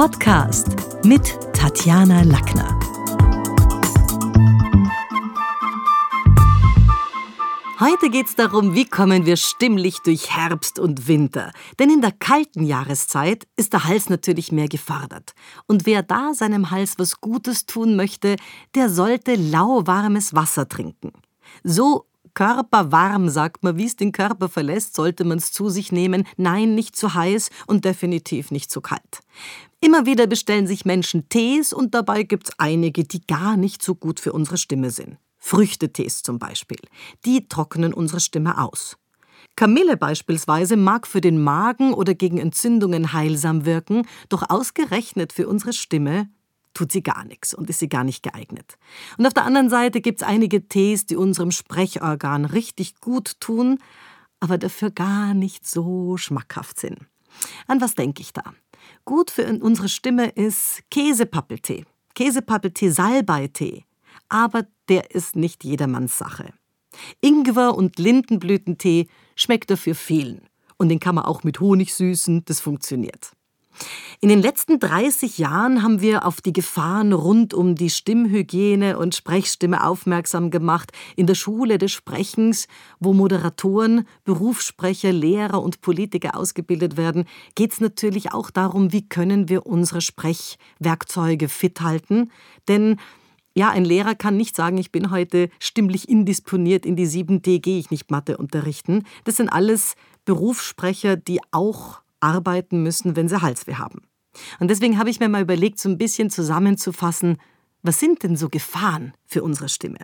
Podcast mit Tatjana Lackner. Heute geht es darum, wie kommen wir stimmlich durch Herbst und Winter. Denn in der kalten Jahreszeit ist der Hals natürlich mehr gefordert. Und wer da seinem Hals was Gutes tun möchte, der sollte lauwarmes Wasser trinken. So körperwarm, sagt man, wie es den Körper verlässt, sollte man es zu sich nehmen. Nein, nicht zu heiß und definitiv nicht zu kalt. Immer wieder bestellen sich Menschen Tees und dabei gibt es einige, die gar nicht so gut für unsere Stimme sind. Früchtetees zum Beispiel. Die trocknen unsere Stimme aus. Kamille beispielsweise mag für den Magen oder gegen Entzündungen heilsam wirken, doch ausgerechnet für unsere Stimme tut sie gar nichts und ist sie gar nicht geeignet. Und auf der anderen Seite gibt es einige Tees, die unserem Sprechorgan richtig gut tun, aber dafür gar nicht so schmackhaft sind. An was denke ich da? Gut für unsere Stimme ist Käsepappeltee, Käsepappeltee, Salbeitee, aber der ist nicht jedermanns Sache. Ingwer- und Lindenblütentee schmeckt dafür vielen. Und den kann man auch mit Honig süßen, das funktioniert. In den letzten 30 Jahren haben wir auf die Gefahren rund um die Stimmhygiene und Sprechstimme aufmerksam gemacht. In der Schule des Sprechens, wo Moderatoren, Berufssprecher, Lehrer und Politiker ausgebildet werden, geht es natürlich auch darum, wie können wir unsere Sprechwerkzeuge fit halten. Denn ja, ein Lehrer kann nicht sagen, ich bin heute stimmlich indisponiert, in die 7D gehe ich nicht Mathe unterrichten. Das sind alles Berufssprecher, die auch arbeiten müssen, wenn sie Halsweh haben. Und deswegen habe ich mir mal überlegt, so ein bisschen zusammenzufassen, was sind denn so Gefahren für unsere Stimme?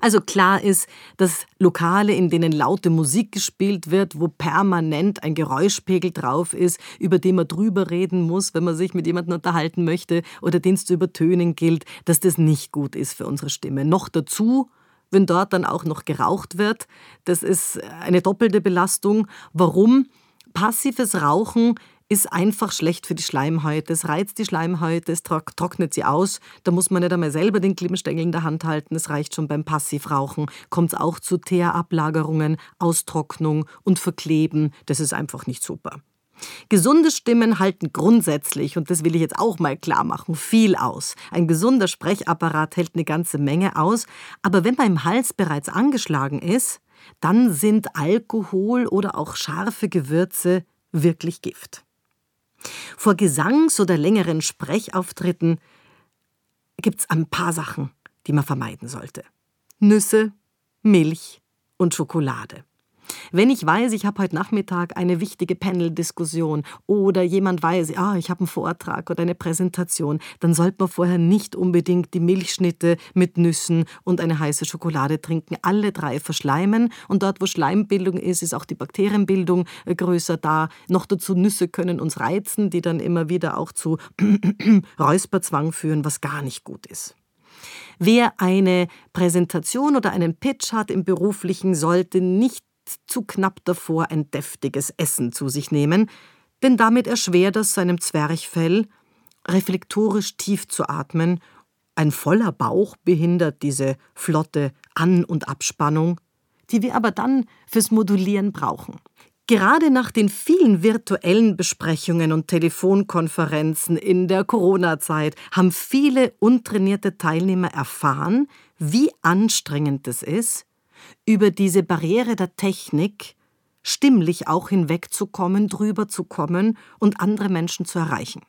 Also klar ist, dass Lokale, in denen laute Musik gespielt wird, wo permanent ein Geräuschpegel drauf ist, über den man drüber reden muss, wenn man sich mit jemandem unterhalten möchte oder den es zu übertönen gilt, dass das nicht gut ist für unsere Stimme. Noch dazu, wenn dort dann auch noch geraucht wird, das ist eine doppelte Belastung. Warum? Passives Rauchen ist einfach schlecht für die Schleimhäute. Es reizt die Schleimhäute, es trocknet sie aus. Da muss man nicht einmal selber den Glimmstängel in der Hand halten. Es reicht schon beim Passivrauchen. Kommt es auch zu Teerablagerungen, Austrocknung und Verkleben. Das ist einfach nicht super. Gesunde Stimmen halten grundsätzlich, und das will ich jetzt auch mal klar machen, viel aus. Ein gesunder Sprechapparat hält eine ganze Menge aus, aber wenn beim Hals bereits angeschlagen ist, dann sind Alkohol oder auch scharfe Gewürze wirklich Gift. Vor Gesangs- oder längeren Sprechauftritten gibt es ein paar Sachen, die man vermeiden sollte. Nüsse, Milch und Schokolade. Wenn ich weiß, ich habe heute Nachmittag eine wichtige Panel-Diskussion oder jemand weiß, ah, ich habe einen Vortrag oder eine Präsentation, dann sollte man vorher nicht unbedingt die Milchschnitte mit Nüssen und eine heiße Schokolade trinken. Alle drei verschleimen und dort, wo Schleimbildung ist, ist auch die Bakterienbildung äh, größer da. Noch dazu Nüsse können uns reizen, die dann immer wieder auch zu Räusperzwang führen, was gar nicht gut ist. Wer eine Präsentation oder einen Pitch hat im beruflichen, sollte nicht zu knapp davor, ein deftiges Essen zu sich nehmen, denn damit erschwert es seinem Zwerchfell, reflektorisch tief zu atmen, ein voller Bauch behindert diese flotte An- und Abspannung, die wir aber dann fürs Modulieren brauchen. Gerade nach den vielen virtuellen Besprechungen und Telefonkonferenzen in der Corona-Zeit haben viele untrainierte Teilnehmer erfahren, wie anstrengend es ist, über diese Barriere der Technik stimmlich auch hinwegzukommen, drüber zu kommen und andere Menschen zu erreichen.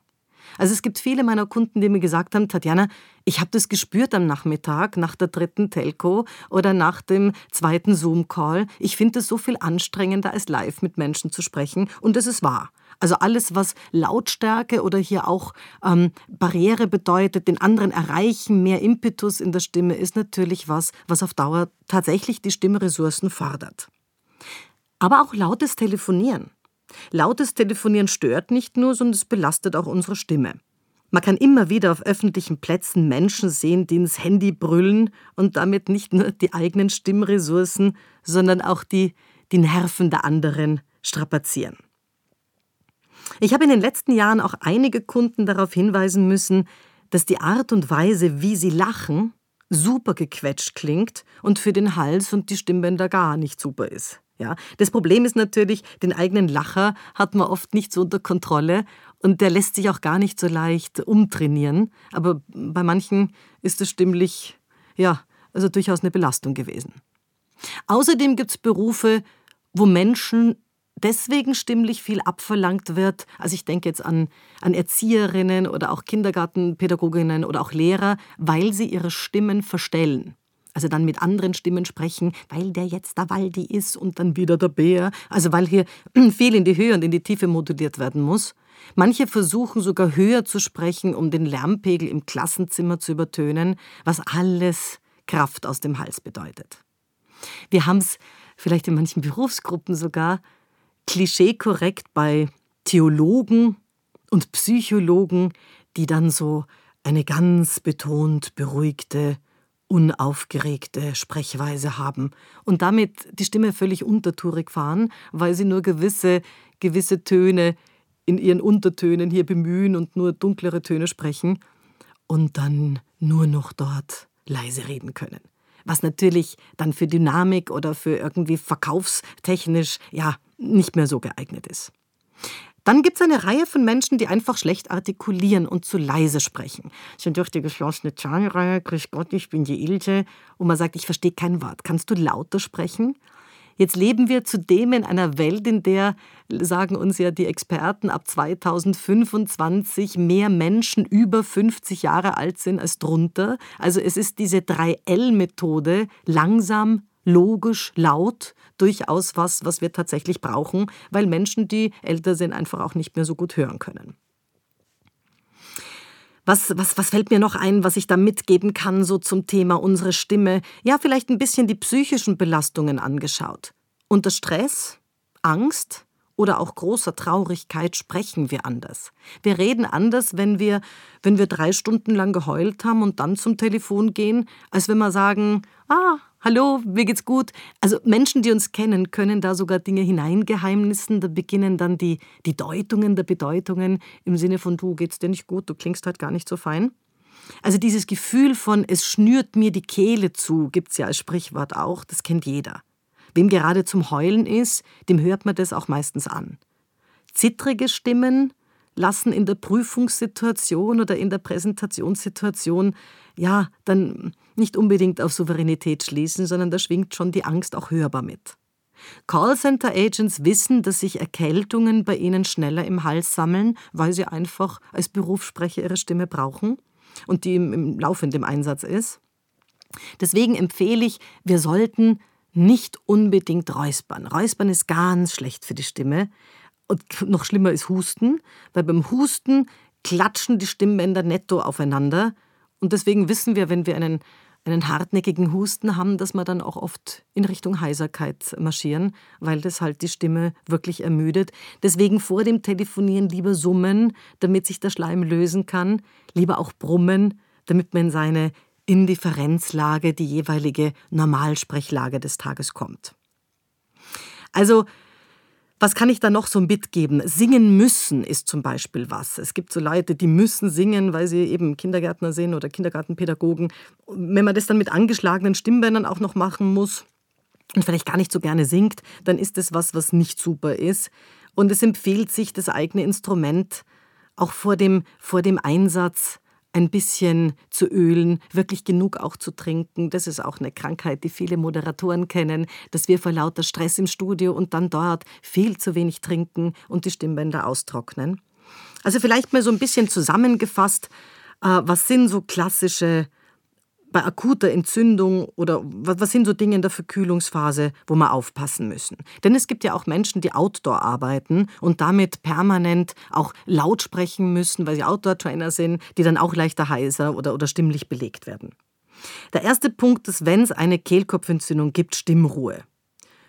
Also es gibt viele meiner Kunden, die mir gesagt haben, Tatjana, ich habe das gespürt am Nachmittag nach der dritten Telco oder nach dem zweiten Zoom-Call. Ich finde es so viel anstrengender, als live mit Menschen zu sprechen und es ist wahr. Also alles, was Lautstärke oder hier auch ähm, Barriere bedeutet, den anderen erreichen, mehr Impetus in der Stimme, ist natürlich was, was auf Dauer tatsächlich die Stimmressourcen fordert. Aber auch lautes Telefonieren. Lautes Telefonieren stört nicht nur, sondern es belastet auch unsere Stimme. Man kann immer wieder auf öffentlichen Plätzen Menschen sehen, die ins Handy brüllen und damit nicht nur die eigenen Stimmressourcen, sondern auch die, die Nerven der anderen strapazieren. Ich habe in den letzten Jahren auch einige Kunden darauf hinweisen müssen, dass die Art und Weise, wie sie lachen, super gequetscht klingt und für den Hals und die Stimmbänder gar nicht super ist. Ja, das Problem ist natürlich, den eigenen Lacher hat man oft nicht so unter Kontrolle und der lässt sich auch gar nicht so leicht umtrainieren. Aber bei manchen ist es stimmlich, ja, also durchaus eine Belastung gewesen. Außerdem gibt es Berufe, wo Menschen deswegen stimmlich viel abverlangt wird. Also ich denke jetzt an, an Erzieherinnen oder auch Kindergartenpädagoginnen oder auch Lehrer, weil sie ihre Stimmen verstellen. Also dann mit anderen Stimmen sprechen, weil der jetzt der Waldi ist und dann wieder der Bär. Also weil hier viel in die Höhe und in die Tiefe moduliert werden muss. Manche versuchen sogar höher zu sprechen, um den Lärmpegel im Klassenzimmer zu übertönen, was alles Kraft aus dem Hals bedeutet. Wir haben es vielleicht in manchen Berufsgruppen sogar klischeekorrekt bei Theologen und Psychologen, die dann so eine ganz betont beruhigte, unaufgeregte Sprechweise haben und damit die Stimme völlig untertourig fahren, weil sie nur gewisse, gewisse Töne in ihren Untertönen hier bemühen und nur dunklere Töne sprechen und dann nur noch dort leise reden können. Was natürlich dann für Dynamik oder für irgendwie verkaufstechnisch ja nicht mehr so geeignet ist. Dann gibt es eine Reihe von Menschen, die einfach schlecht artikulieren und zu leise sprechen. Schon durch die geschlossene Zahnreihe, grüß Gott, ich bin die Ilse. Und man sagt, ich verstehe kein Wort. Kannst du lauter sprechen? Jetzt leben wir zudem in einer Welt, in der, sagen uns ja die Experten, ab 2025 mehr Menschen über 50 Jahre alt sind als drunter. Also es ist diese 3L-Methode, langsam, logisch, laut, durchaus was, was wir tatsächlich brauchen, weil Menschen, die älter sind, einfach auch nicht mehr so gut hören können. Was, was, was fällt mir noch ein, was ich da mitgeben kann, so zum Thema unsere Stimme? Ja, vielleicht ein bisschen die psychischen Belastungen angeschaut. Unter Stress, Angst oder auch großer Traurigkeit sprechen wir anders. Wir reden anders, wenn wir, wenn wir drei Stunden lang geheult haben und dann zum Telefon gehen, als wenn wir sagen, ah, hallo, mir geht's gut. Also Menschen, die uns kennen, können da sogar Dinge hineingeheimnissen. Da beginnen dann die, die Deutungen der Bedeutungen im Sinne von, du geht's dir nicht gut, du klingst halt gar nicht so fein. Also dieses Gefühl von, es schnürt mir die Kehle zu, gibt's ja als Sprichwort auch, das kennt jeder. Wem gerade zum Heulen ist, dem hört man das auch meistens an. Zittrige Stimmen lassen in der Prüfungssituation oder in der Präsentationssituation ja dann nicht unbedingt auf Souveränität schließen, sondern da schwingt schon die Angst auch hörbar mit. Callcenter-Agents wissen, dass sich Erkältungen bei ihnen schneller im Hals sammeln, weil sie einfach als Berufssprecher ihre Stimme brauchen und die im, im laufenden Einsatz ist. Deswegen empfehle ich, wir sollten nicht unbedingt räuspern. Räuspern ist ganz schlecht für die Stimme. Und noch schlimmer ist Husten, weil beim Husten klatschen die Stimmbänder netto aufeinander. Und deswegen wissen wir, wenn wir einen, einen hartnäckigen Husten haben, dass wir dann auch oft in Richtung Heiserkeit marschieren, weil das halt die Stimme wirklich ermüdet. Deswegen vor dem Telefonieren lieber summen, damit sich der Schleim lösen kann, lieber auch brummen, damit man in seine Indifferenzlage, die jeweilige Normalsprechlage des Tages kommt. Also was kann ich da noch so mitgeben? Singen müssen ist zum Beispiel was. Es gibt so Leute, die müssen singen, weil sie eben Kindergärtner sind oder Kindergartenpädagogen. Wenn man das dann mit angeschlagenen Stimmbändern auch noch machen muss und vielleicht gar nicht so gerne singt, dann ist das was, was nicht super ist. Und es empfiehlt sich, das eigene Instrument auch vor dem, vor dem Einsatz ein bisschen zu ölen, wirklich genug auch zu trinken. Das ist auch eine Krankheit, die viele Moderatoren kennen, dass wir vor lauter Stress im Studio und dann dort viel zu wenig trinken und die Stimmbänder austrocknen. Also vielleicht mal so ein bisschen zusammengefasst, äh, was sind so klassische bei akuter Entzündung oder was sind so Dinge in der Verkühlungsphase, wo wir aufpassen müssen? Denn es gibt ja auch Menschen, die Outdoor arbeiten und damit permanent auch laut sprechen müssen, weil sie Outdoor-Trainer sind, die dann auch leichter heiser oder, oder stimmlich belegt werden. Der erste Punkt ist, wenn es eine Kehlkopfentzündung gibt, Stimmruhe.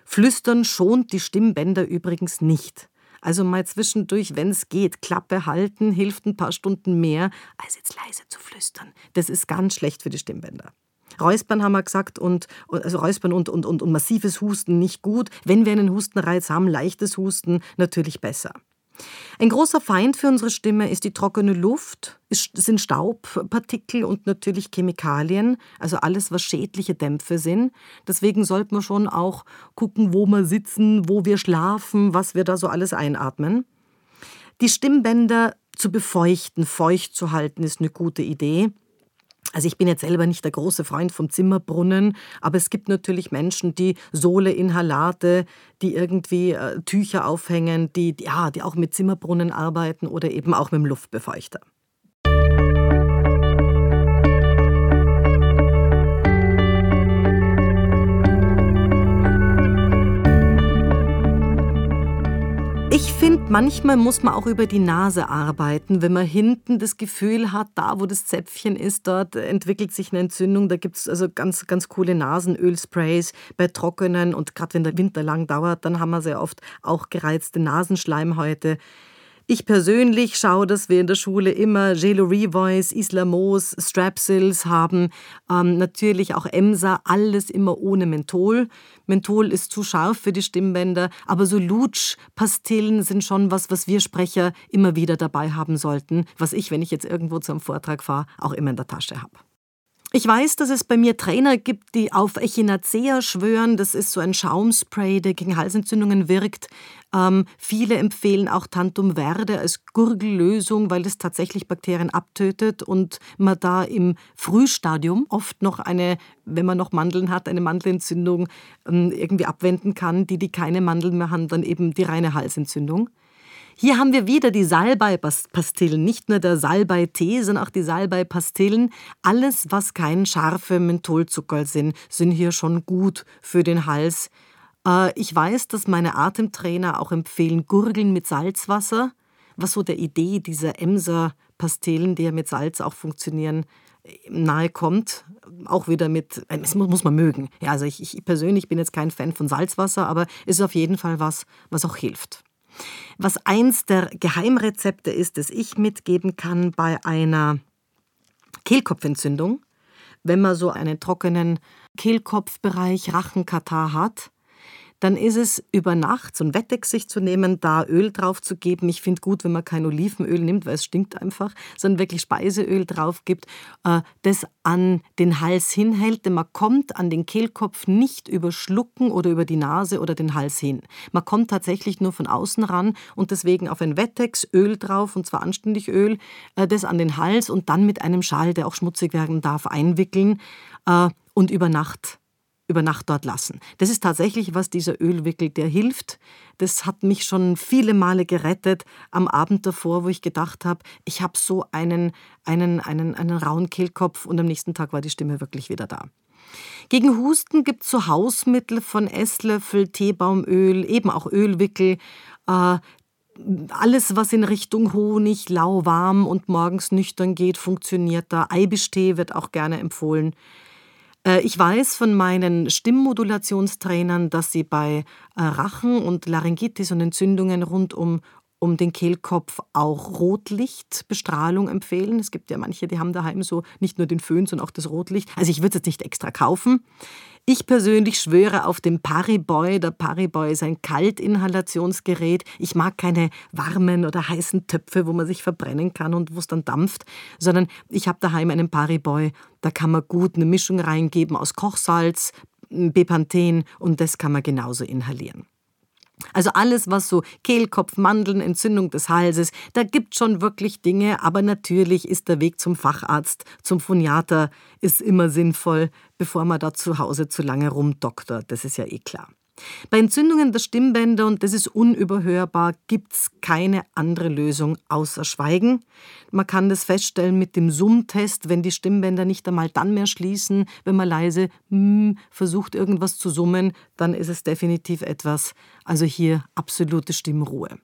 Flüstern schont die Stimmbänder übrigens nicht. Also mal zwischendurch, wenn es geht, Klappe halten, hilft ein paar Stunden mehr, als jetzt leise zu flüstern. Das ist ganz schlecht für die Stimmbänder. Räuspern haben wir gesagt und also Räuspern und, und, und, und massives Husten nicht gut. Wenn wir einen Hustenreiz haben, leichtes Husten natürlich besser. Ein großer Feind für unsere Stimme ist die trockene Luft, sind Staubpartikel und natürlich Chemikalien, also alles, was schädliche Dämpfe sind. Deswegen sollte man schon auch gucken, wo wir sitzen, wo wir schlafen, was wir da so alles einatmen. Die Stimmbänder zu befeuchten, feucht zu halten, ist eine gute Idee. Also ich bin jetzt selber nicht der große Freund vom Zimmerbrunnen, aber es gibt natürlich Menschen, die Sohleinhalate, die irgendwie äh, Tücher aufhängen, die, ja, die auch mit Zimmerbrunnen arbeiten oder eben auch mit dem Luftbefeuchter. Ich finde, manchmal muss man auch über die Nase arbeiten, wenn man hinten das Gefühl hat, da wo das Zäpfchen ist, dort entwickelt sich eine Entzündung. Da gibt es also ganz, ganz coole Nasenölsprays bei trockenen und gerade wenn der Winter lang dauert, dann haben wir sehr oft auch gereizte Nasenschleimhäute. Ich persönlich schaue, dass wir in der Schule immer Gelo Revoice, Islamos, Strapsils haben, ähm, natürlich auch Emsa, alles immer ohne Menthol. Menthol ist zu scharf für die Stimmbänder, aber so Lutsch-Pastillen sind schon was, was wir Sprecher immer wieder dabei haben sollten, was ich, wenn ich jetzt irgendwo zu einem Vortrag fahre, auch immer in der Tasche habe. Ich weiß, dass es bei mir Trainer gibt, die auf Echinacea schwören. Das ist so ein Schaumspray, der gegen Halsentzündungen wirkt. Ähm, viele empfehlen auch Tantum Verde als Gurgellösung, weil es tatsächlich Bakterien abtötet und man da im Frühstadium oft noch eine, wenn man noch Mandeln hat, eine Mandelentzündung ähm, irgendwie abwenden kann. Die, die keine Mandeln mehr haben, dann eben die reine Halsentzündung. Hier haben wir wieder die Salbei-Pastillen, nicht nur der Salbei-Tee, sondern auch die Salbei-Pastillen. Alles, was kein scharfe Mentholzucker sind, sind hier schon gut für den Hals. Äh, ich weiß, dass meine Atemtrainer auch empfehlen, Gurgeln mit Salzwasser, was so der Idee dieser Emser-Pastillen, die ja mit Salz auch funktionieren, nahe kommt. Auch wieder mit, das muss man mögen. Ja, also ich, ich persönlich bin jetzt kein Fan von Salzwasser, aber es ist auf jeden Fall was, was auch hilft. Was eins der Geheimrezepte ist, das ich mitgeben kann bei einer Kehlkopfentzündung, wenn man so einen trockenen Kehlkopfbereich, Rachenkatar hat, dann ist es über Nacht so ein Wettex sich zu nehmen, da Öl drauf zu geben. Ich finde gut, wenn man kein Olivenöl nimmt, weil es stinkt einfach, sondern wirklich Speiseöl drauf gibt, äh, das an den Hals hinhält, denn man kommt an den Kehlkopf nicht über Schlucken oder über die Nase oder den Hals hin. Man kommt tatsächlich nur von außen ran und deswegen auf ein Wettex Öl drauf und zwar anständig Öl, äh, das an den Hals und dann mit einem Schal, der auch schmutzig werden darf, einwickeln äh, und über Nacht über Nacht dort lassen. Das ist tatsächlich, was dieser Ölwickel, der hilft. Das hat mich schon viele Male gerettet am Abend davor, wo ich gedacht habe, ich habe so einen, einen, einen, einen rauen Kehlkopf und am nächsten Tag war die Stimme wirklich wieder da. Gegen Husten gibt es so Hausmittel von Esslöffel, Teebaumöl, eben auch Ölwickel. Äh, alles, was in Richtung Honig, lauwarm und morgens nüchtern geht, funktioniert da. Eibischtee wird auch gerne empfohlen. Äh, ich weiß von meinen Stimmmodulationstrainern, dass sie bei äh, Rachen und Laryngitis und Entzündungen rund um, um den Kehlkopf auch Rotlichtbestrahlung empfehlen. Es gibt ja manche, die haben daheim so nicht nur den Föhn, sondern auch das Rotlicht. Also ich würde es jetzt nicht extra kaufen. Ich persönlich schwöre auf den Pariboy. Der Pariboy ist ein Kaltinhalationsgerät. Ich mag keine warmen oder heißen Töpfe, wo man sich verbrennen kann und wo es dann dampft, sondern ich habe daheim einen Pariboy. Da kann man gut eine Mischung reingeben aus Kochsalz, Bepanthen und das kann man genauso inhalieren. Also alles, was so Kehlkopf, Mandeln, Entzündung des Halses, da gibt schon wirklich Dinge, aber natürlich ist der Weg zum Facharzt, zum Phoniater, ist immer sinnvoll, bevor man da zu Hause zu lange rumdoktert, das ist ja eh klar. Bei Entzündungen der Stimmbänder, und das ist unüberhörbar, gibt es keine andere Lösung außer Schweigen. Man kann das feststellen mit dem Summtest, wenn die Stimmbänder nicht einmal dann mehr schließen, wenn man leise mm, versucht, irgendwas zu summen, dann ist es definitiv etwas. Also hier absolute Stimmruhe.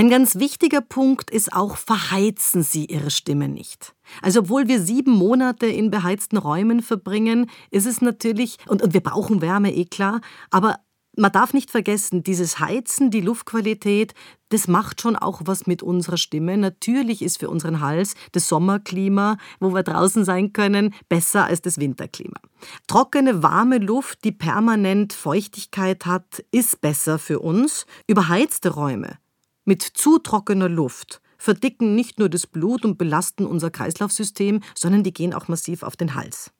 Ein ganz wichtiger Punkt ist auch, verheizen Sie Ihre Stimme nicht. Also obwohl wir sieben Monate in beheizten Räumen verbringen, ist es natürlich, und, und wir brauchen Wärme, eh klar, aber man darf nicht vergessen, dieses Heizen, die Luftqualität, das macht schon auch was mit unserer Stimme. Natürlich ist für unseren Hals das Sommerklima, wo wir draußen sein können, besser als das Winterklima. Trockene, warme Luft, die permanent Feuchtigkeit hat, ist besser für uns. Überheizte Räume mit zu trockener Luft verdicken nicht nur das Blut und belasten unser Kreislaufsystem, sondern die gehen auch massiv auf den Hals.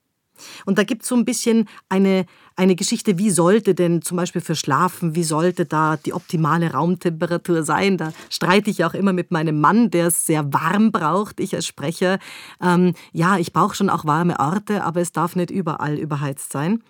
Und da gibt es so ein bisschen eine, eine Geschichte, wie sollte denn zum Beispiel für Schlafen, wie sollte da die optimale Raumtemperatur sein? Da streite ich auch immer mit meinem Mann, der es sehr warm braucht, ich als Sprecher. Ähm, ja, ich brauche schon auch warme Orte, aber es darf nicht überall überheizt sein.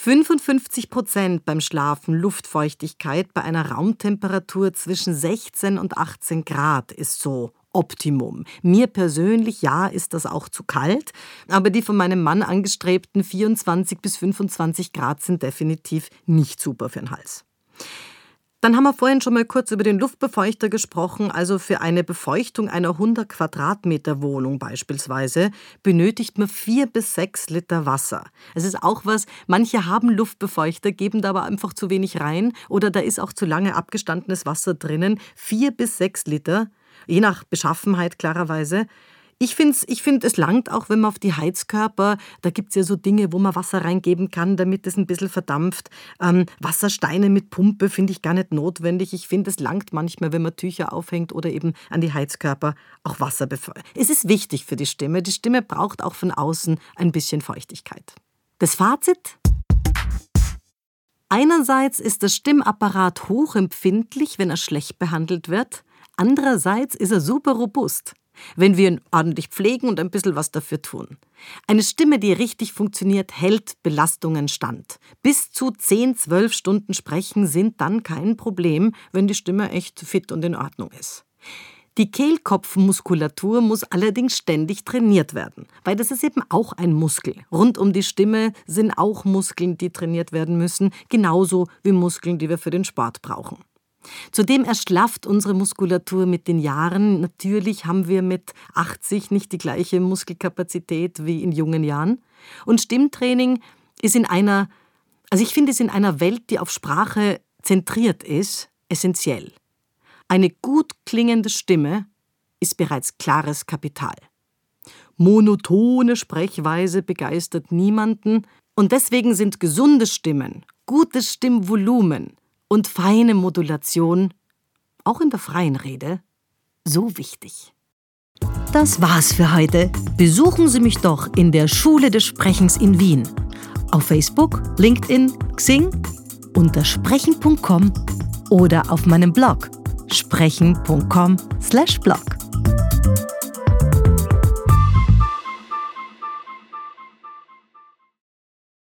55 Prozent beim Schlafen Luftfeuchtigkeit bei einer Raumtemperatur zwischen 16 und 18 Grad ist so Optimum. Mir persönlich, ja, ist das auch zu kalt, aber die von meinem Mann angestrebten 24 bis 25 Grad sind definitiv nicht super für den Hals. Dann haben wir vorhin schon mal kurz über den Luftbefeuchter gesprochen. Also für eine Befeuchtung einer 100 Quadratmeter Wohnung beispielsweise benötigt man vier bis sechs Liter Wasser. Es ist auch was, manche haben Luftbefeuchter, geben da aber einfach zu wenig rein oder da ist auch zu lange abgestandenes Wasser drinnen. Vier bis sechs Liter, je nach Beschaffenheit klarerweise. Ich finde, ich find, es langt auch, wenn man auf die Heizkörper, da gibt es ja so Dinge, wo man Wasser reingeben kann, damit es ein bisschen verdampft. Ähm, Wassersteine mit Pumpe finde ich gar nicht notwendig. Ich finde, es langt manchmal, wenn man Tücher aufhängt oder eben an die Heizkörper auch Wasser befeuert. Es ist wichtig für die Stimme. Die Stimme braucht auch von außen ein bisschen Feuchtigkeit. Das Fazit? Einerseits ist der Stimmapparat hochempfindlich, wenn er schlecht behandelt wird. Andererseits ist er super robust wenn wir ihn ordentlich pflegen und ein bisschen was dafür tun. Eine Stimme, die richtig funktioniert, hält Belastungen stand. Bis zu 10, 12 Stunden sprechen sind dann kein Problem, wenn die Stimme echt fit und in Ordnung ist. Die Kehlkopfmuskulatur muss allerdings ständig trainiert werden, weil das ist eben auch ein Muskel. Rund um die Stimme sind auch Muskeln, die trainiert werden müssen, genauso wie Muskeln, die wir für den Sport brauchen. Zudem erschlafft unsere Muskulatur mit den Jahren. Natürlich haben wir mit 80 nicht die gleiche Muskelkapazität wie in jungen Jahren. Und Stimmtraining ist in einer, also ich finde es in einer Welt, die auf Sprache zentriert ist, essentiell. Eine gut klingende Stimme ist bereits klares Kapital. Monotone Sprechweise begeistert niemanden und deswegen sind gesunde Stimmen, gutes Stimmvolumen, und feine Modulation, auch in der freien Rede, so wichtig. Das war's für heute. Besuchen Sie mich doch in der Schule des Sprechens in Wien. Auf Facebook, LinkedIn, Xing, unter sprechen.com oder auf meinem Blog sprechen.com/blog.